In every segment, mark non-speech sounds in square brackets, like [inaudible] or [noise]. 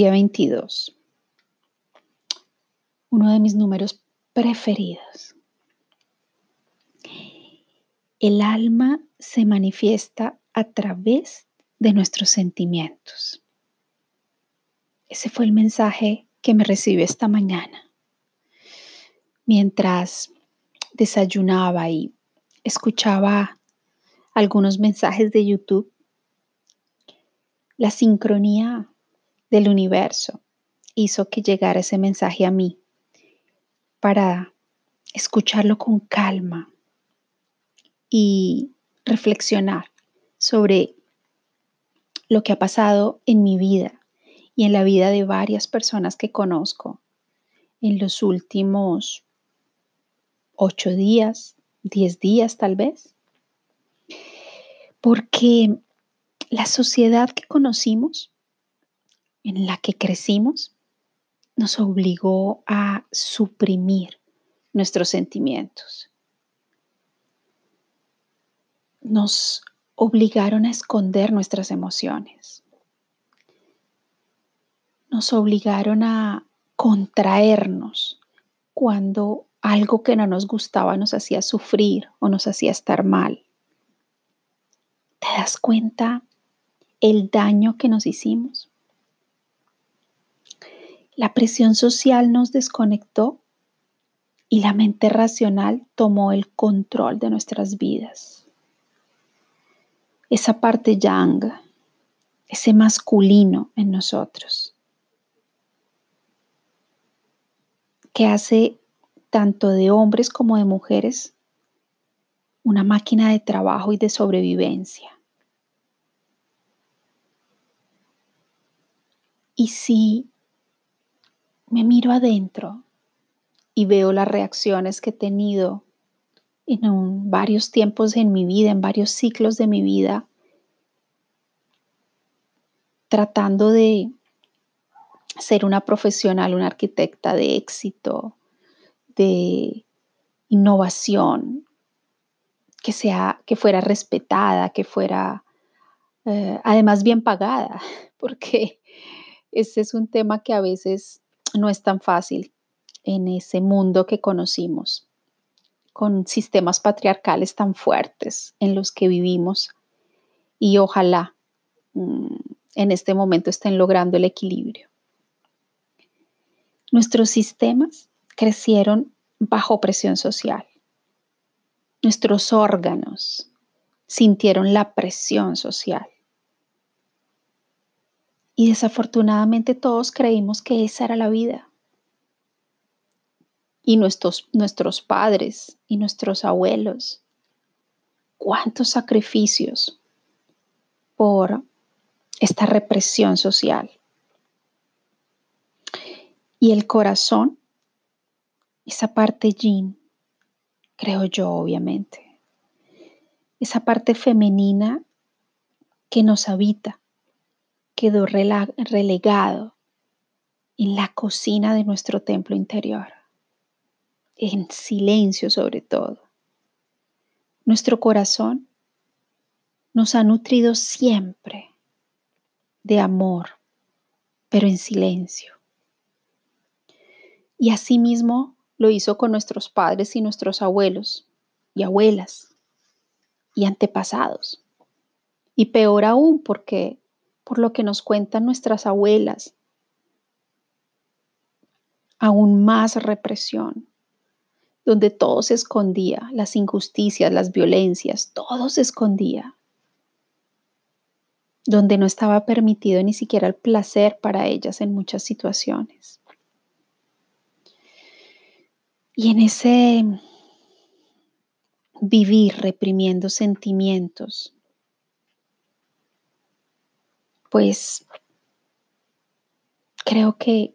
Día 22. Uno de mis números preferidos. El alma se manifiesta a través de nuestros sentimientos. Ese fue el mensaje que me recibió esta mañana. Mientras desayunaba y escuchaba algunos mensajes de YouTube, la sincronía del universo hizo que llegara ese mensaje a mí para escucharlo con calma y reflexionar sobre lo que ha pasado en mi vida y en la vida de varias personas que conozco en los últimos ocho días, diez días tal vez. Porque la sociedad que conocimos, en la que crecimos, nos obligó a suprimir nuestros sentimientos. Nos obligaron a esconder nuestras emociones nos obligaron a contraernos cuando algo que no nos gustaba nos hacía sufrir o nos hacía estar mal. ¿Te das cuenta el daño que nos hicimos? La presión social nos desconectó y la mente racional tomó el control de nuestras vidas. Esa parte yang, ese masculino en nosotros, que hace tanto de hombres como de mujeres una máquina de trabajo y de sobrevivencia. Y si me miro adentro y veo las reacciones que he tenido en varios tiempos en mi vida, en varios ciclos de mi vida, tratando de ser una profesional, una arquitecta de éxito, de innovación, que, sea, que fuera respetada, que fuera eh, además bien pagada, [laughs] porque ese es un tema que a veces no es tan fácil en ese mundo que conocimos, con sistemas patriarcales tan fuertes en los que vivimos y ojalá mm, en este momento estén logrando el equilibrio. Nuestros sistemas crecieron bajo presión social. Nuestros órganos sintieron la presión social. Y desafortunadamente todos creímos que esa era la vida. Y nuestros, nuestros padres y nuestros abuelos, cuántos sacrificios por esta represión social. Y el corazón, esa parte yin, creo yo obviamente, esa parte femenina que nos habita, quedó relegado en la cocina de nuestro templo interior, en silencio sobre todo. Nuestro corazón nos ha nutrido siempre de amor, pero en silencio. Y asimismo lo hizo con nuestros padres y nuestros abuelos y abuelas y antepasados. Y peor aún porque por lo que nos cuentan nuestras abuelas, aún más represión, donde todo se escondía, las injusticias, las violencias, todo se escondía, donde no estaba permitido ni siquiera el placer para ellas en muchas situaciones. Y en ese vivir reprimiendo sentimientos, pues creo que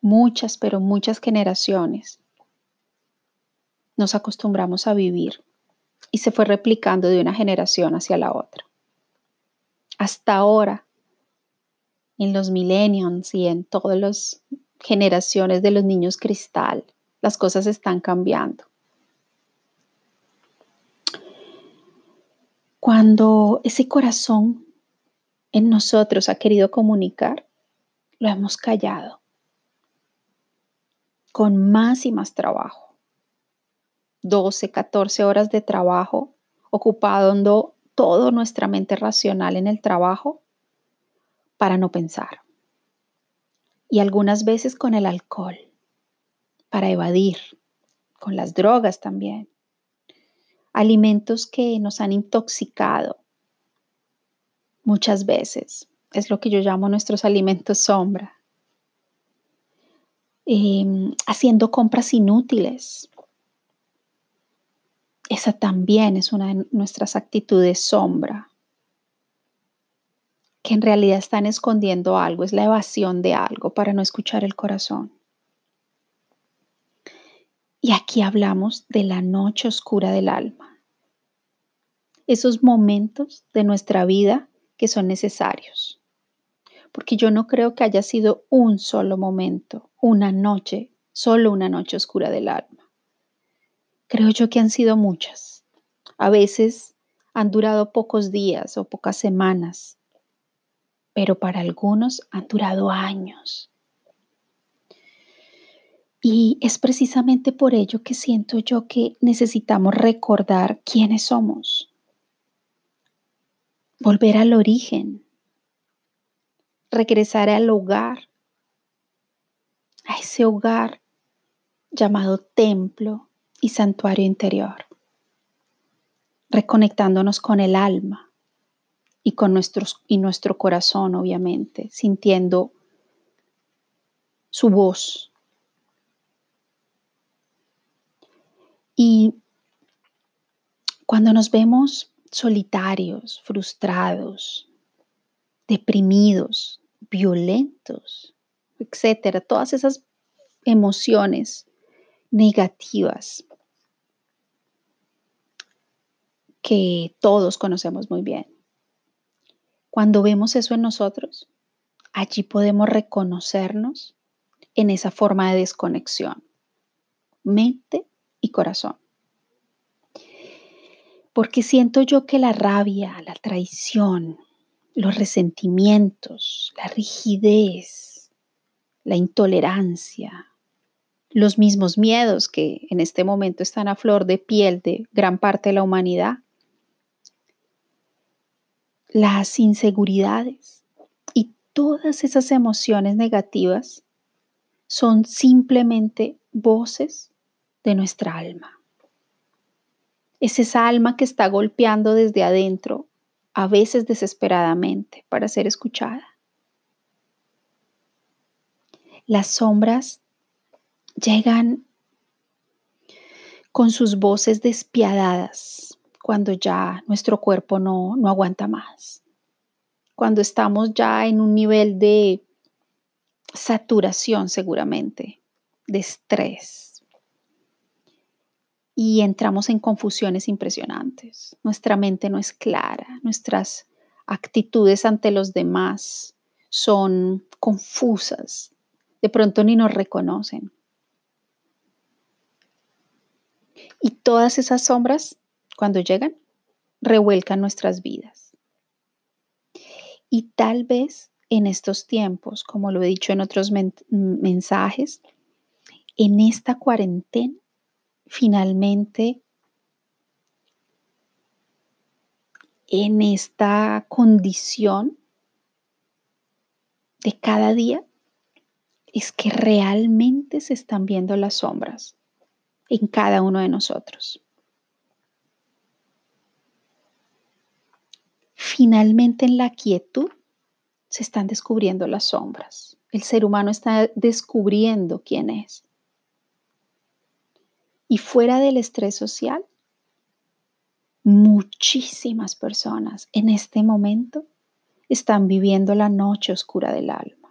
muchas, pero muchas generaciones nos acostumbramos a vivir y se fue replicando de una generación hacia la otra. Hasta ahora, en los millennials y en todas las generaciones de los niños cristal, las cosas están cambiando. Cuando ese corazón en nosotros ha querido comunicar, lo hemos callado con más y más trabajo. 12, 14 horas de trabajo ocupando toda nuestra mente racional en el trabajo para no pensar. Y algunas veces con el alcohol, para evadir, con las drogas también. Alimentos que nos han intoxicado muchas veces. Es lo que yo llamo nuestros alimentos sombra. Em, haciendo compras inútiles. Esa también es una de nuestras actitudes sombra, que en realidad están escondiendo algo, es la evasión de algo para no escuchar el corazón. Y aquí hablamos de la noche oscura del alma, esos momentos de nuestra vida que son necesarios, porque yo no creo que haya sido un solo momento, una noche, solo una noche oscura del alma. Creo yo que han sido muchas. A veces han durado pocos días o pocas semanas, pero para algunos han durado años. Y es precisamente por ello que siento yo que necesitamos recordar quiénes somos, volver al origen, regresar al hogar, a ese hogar llamado templo y santuario interior, reconectándonos con el alma y con nuestros, y nuestro corazón, obviamente, sintiendo su voz. Y cuando nos vemos solitarios, frustrados, deprimidos, violentos, etcétera, todas esas emociones negativas que todos conocemos muy bien. Cuando vemos eso en nosotros, allí podemos reconocernos en esa forma de desconexión, mente y corazón. Porque siento yo que la rabia, la traición, los resentimientos, la rigidez, la intolerancia, los mismos miedos que en este momento están a flor de piel de gran parte de la humanidad, las inseguridades y todas esas emociones negativas son simplemente voces de nuestra alma. Es esa alma que está golpeando desde adentro, a veces desesperadamente, para ser escuchada. Las sombras llegan con sus voces despiadadas cuando ya nuestro cuerpo no, no aguanta más, cuando estamos ya en un nivel de saturación seguramente, de estrés, y entramos en confusiones impresionantes. Nuestra mente no es clara, nuestras actitudes ante los demás son confusas, de pronto ni nos reconocen. Y todas esas sombras, cuando llegan, revuelcan nuestras vidas. Y tal vez en estos tiempos, como lo he dicho en otros mensajes, en esta cuarentena finalmente en esta condición de cada día es que realmente se están viendo las sombras en cada uno de nosotros. Finalmente en la quietud se están descubriendo las sombras. El ser humano está descubriendo quién es. Y fuera del estrés social, muchísimas personas en este momento están viviendo la noche oscura del alma,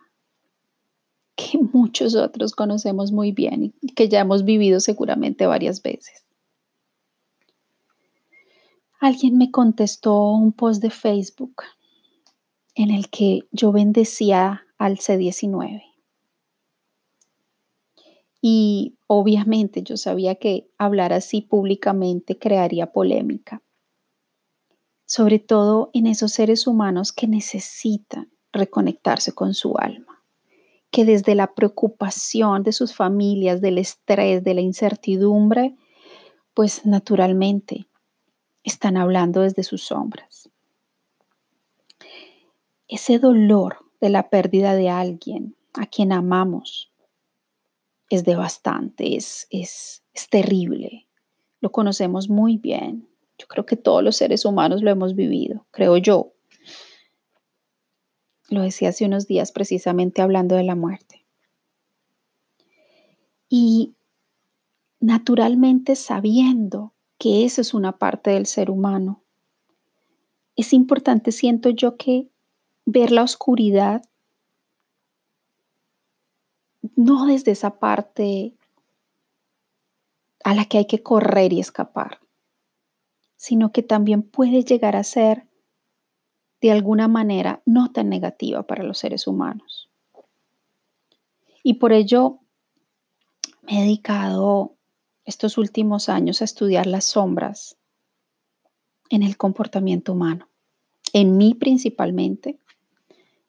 que muchos otros conocemos muy bien y que ya hemos vivido seguramente varias veces. Alguien me contestó un post de Facebook en el que yo bendecía al C19 y obviamente yo sabía que hablar así públicamente crearía polémica. sobre todo en esos seres humanos que necesitan reconectarse con su alma, que desde la preocupación de sus familias, del estrés, de la incertidumbre, pues naturalmente están hablando desde sus sombras. Ese dolor de la pérdida de alguien a quien amamos es devastante, es, es, es terrible. Lo conocemos muy bien. Yo creo que todos los seres humanos lo hemos vivido, creo yo. Lo decía hace unos días precisamente hablando de la muerte. Y naturalmente sabiendo que eso es una parte del ser humano, es importante, siento yo, que ver la oscuridad no desde esa parte a la que hay que correr y escapar, sino que también puede llegar a ser de alguna manera no tan negativa para los seres humanos. Y por ello me he dedicado estos últimos años a estudiar las sombras en el comportamiento humano, en mí principalmente,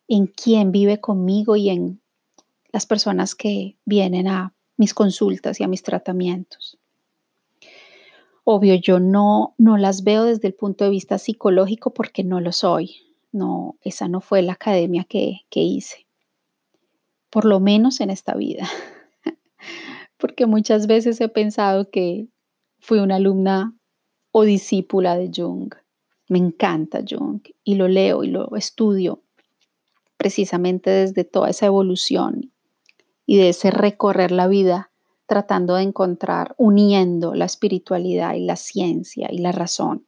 en quién vive conmigo y en las personas que vienen a mis consultas y a mis tratamientos. Obvio, yo no, no las veo desde el punto de vista psicológico porque no lo soy. No, esa no fue la academia que, que hice. Por lo menos en esta vida. [laughs] porque muchas veces he pensado que fui una alumna o discípula de Jung. Me encanta Jung y lo leo y lo estudio precisamente desde toda esa evolución y de ese recorrer la vida tratando de encontrar, uniendo la espiritualidad y la ciencia y la razón.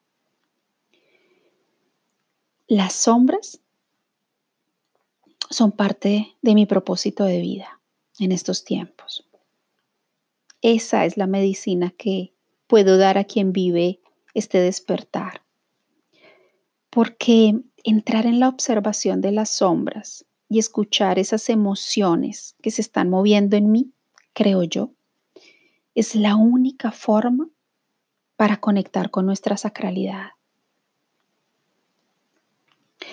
Las sombras son parte de mi propósito de vida en estos tiempos. Esa es la medicina que puedo dar a quien vive este despertar. Porque entrar en la observación de las sombras y escuchar esas emociones que se están moviendo en mí, creo yo, es la única forma para conectar con nuestra sacralidad.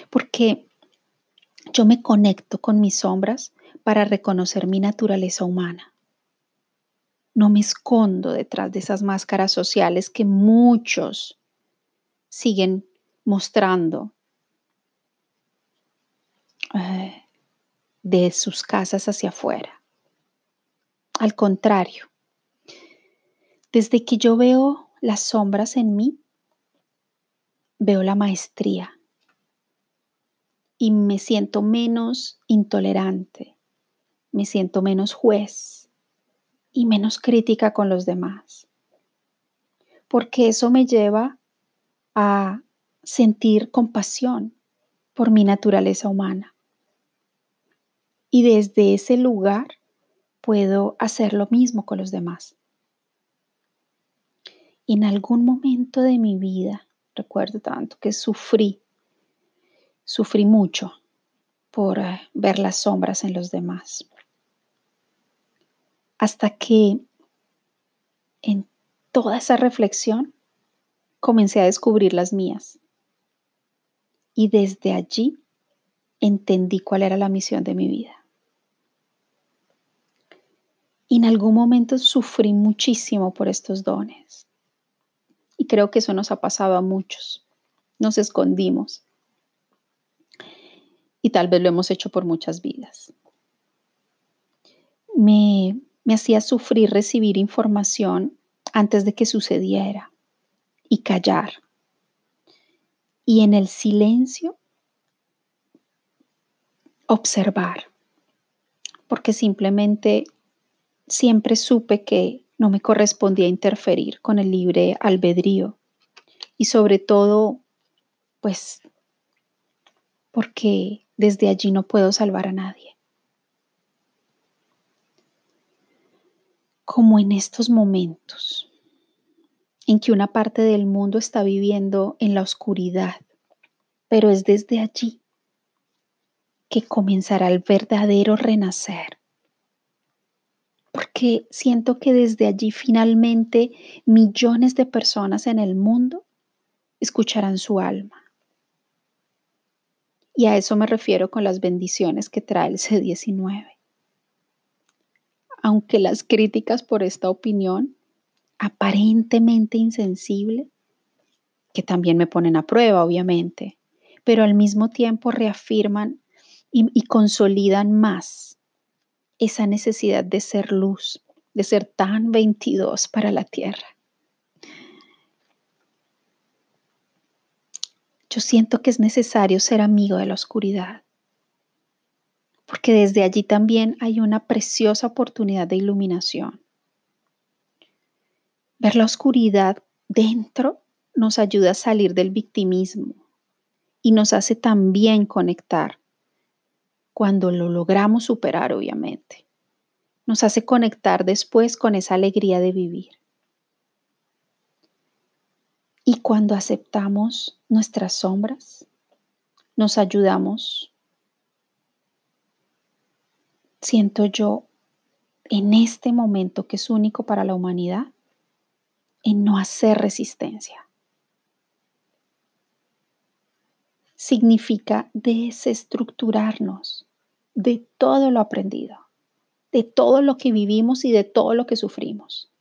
Porque yo me conecto con mis sombras para reconocer mi naturaleza humana. No me escondo detrás de esas máscaras sociales que muchos siguen mostrando de sus casas hacia afuera. Al contrario, desde que yo veo las sombras en mí, veo la maestría y me siento menos intolerante, me siento menos juez y menos crítica con los demás. Porque eso me lleva a sentir compasión por mi naturaleza humana. Y desde ese lugar puedo hacer lo mismo con los demás. en algún momento de mi vida, recuerdo tanto que sufrí, sufrí mucho por eh, ver las sombras en los demás. Hasta que en toda esa reflexión comencé a descubrir las mías. Y desde allí entendí cuál era la misión de mi vida. Y en algún momento sufrí muchísimo por estos dones. Y creo que eso nos ha pasado a muchos. Nos escondimos. Y tal vez lo hemos hecho por muchas vidas. Me, me hacía sufrir recibir información antes de que sucediera y callar. Y en el silencio observar, porque simplemente siempre supe que no me correspondía interferir con el libre albedrío y sobre todo, pues, porque desde allí no puedo salvar a nadie. Como en estos momentos en que una parte del mundo está viviendo en la oscuridad, pero es desde allí que comenzará el verdadero renacer. Porque siento que desde allí finalmente millones de personas en el mundo escucharán su alma Y a eso me refiero con las bendiciones que trae el C19. Aunque las críticas por esta opinión, aparentemente insensible, que también me ponen a prueba, obviamente, pero al mismo tiempo reafirman y, consolidan más esa necesidad de ser luz, de ser tan 22 para la tierra. Yo siento que es necesario ser amigo de la oscuridad, porque desde allí también hay una preciosa oportunidad de iluminación. Ver la oscuridad dentro nos ayuda a salir del victimismo y nos hace también conectar cuando lo logramos superar, obviamente. Nos hace conectar después con esa alegría de vivir. Y cuando aceptamos nuestras sombras, nos ayudamos, siento yo, en este momento que es único para la humanidad, en no hacer resistencia. Significa desestructurarnos de todo lo aprendido, de todo lo que vivimos y de todo lo que sufrimos.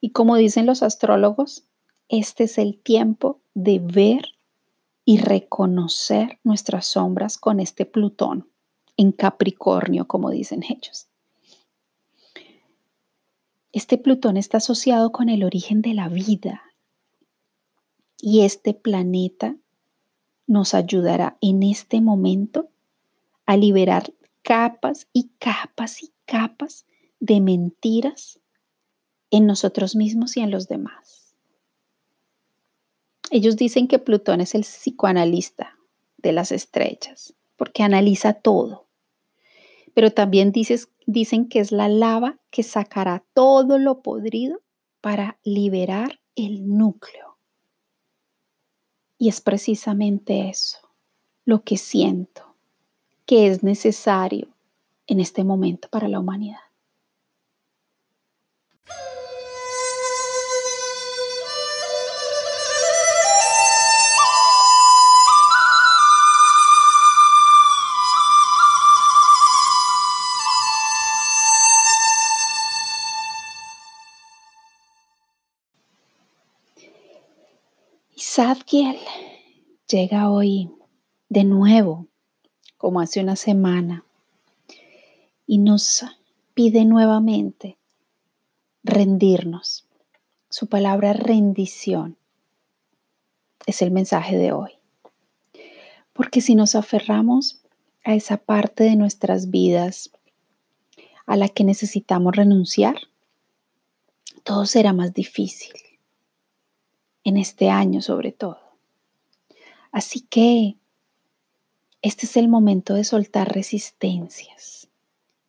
Y como dicen los astrólogos, este es el tiempo de ver y reconocer nuestras sombras con este Plutón en Capricornio, como dicen ellos. Este Plutón está asociado con el origen de la vida y este planeta nos ayudará en este momento a liberar capas y capas y capas de mentiras en nosotros mismos y en los demás. Ellos dicen que Plutón es el psicoanalista de las estrellas, porque analiza todo. Pero también dicen que es la lava que sacará todo lo podrido para liberar el núcleo. Y es precisamente eso lo que siento que es necesario en este momento para la humanidad. Sadkiel llega hoy de nuevo como hace una semana, y nos pide nuevamente rendirnos. Su palabra rendición es el mensaje de hoy. Porque si nos aferramos a esa parte de nuestras vidas a la que necesitamos renunciar, todo será más difícil. En este año sobre todo. Así que este es el momento de soltar resistencias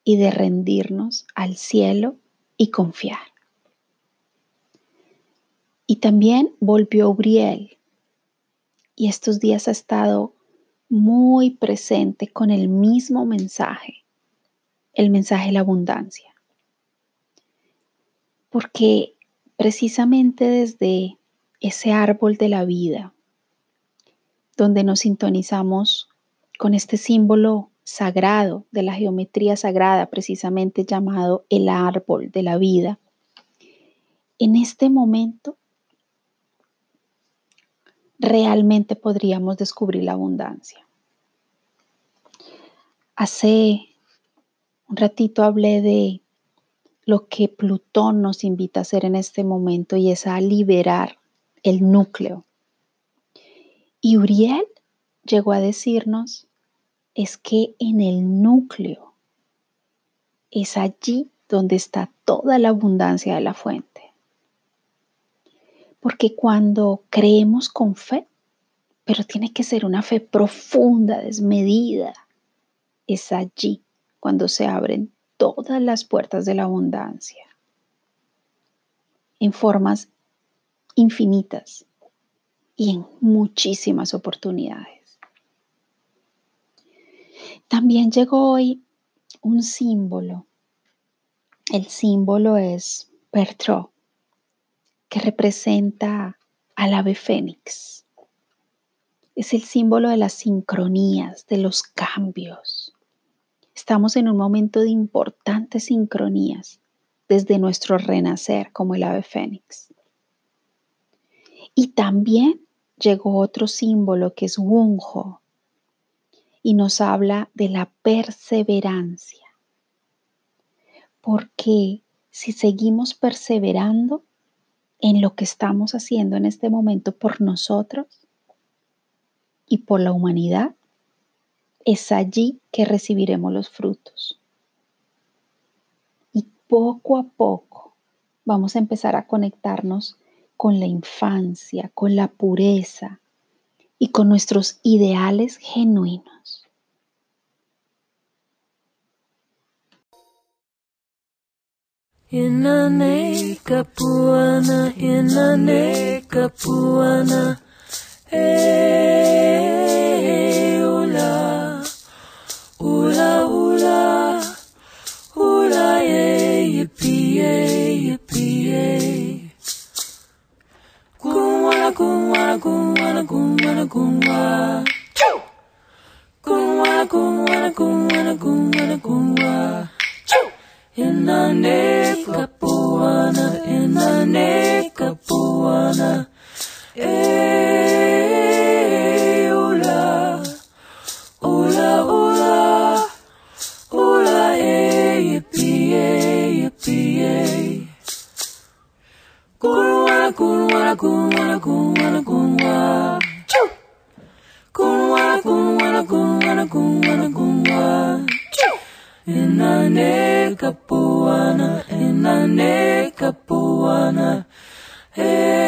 y de rendirnos al cielo y confiar. Y también volvió Uriel y estos días ha estado muy presente con el mismo mensaje, el mensaje de la abundancia. Porque precisamente desde ese árbol de la vida, donde nos sintonizamos con este símbolo sagrado de la geometría sagrada, precisamente llamado el árbol de la vida. En este momento realmente podríamos descubrir la abundancia. Hace un ratito hablé de lo que Plutón nos invita a hacer en este momento y es a liberar el núcleo. Y Uriel llegó a decirnos es que en el núcleo es allí donde está toda la abundancia de la fuente. Porque cuando creemos con fe, pero tiene que ser una fe profunda, desmedida, es allí cuando se abren todas las puertas de la abundancia en formas infinitas y en muchísimas oportunidades. También llegó hoy un símbolo. El símbolo es Pertro, que representa al ave fénix. es el símbolo de las sincronías, de los cambios. Estamos en un momento de importantes sincronías desde nuestro renacer como el ave fénix. Y también llegó otro símbolo que es Wunjo y nos habla de la perseverancia. Porque si seguimos perseverando en lo que estamos haciendo en este momento por nosotros y por la humanidad, es allí que recibiremos los frutos. Y poco a poco vamos a empezar a conectarnos con la infancia, con la pureza y con nuestros ideales genuinos. Inane kapuana, inane kapuana, eh, kunwa, kunwa, kunwa. Kunwa, kunwa, kunwa, kunwa, kunwa. Inane kapuana, inane kapuana. Eh, ula, ula, ula, ula, eh, yippee, eh, yippee, eh. Kunwa, kunwa, kunwa, kunwa. Inane kapuana, inane kapuana. Hey.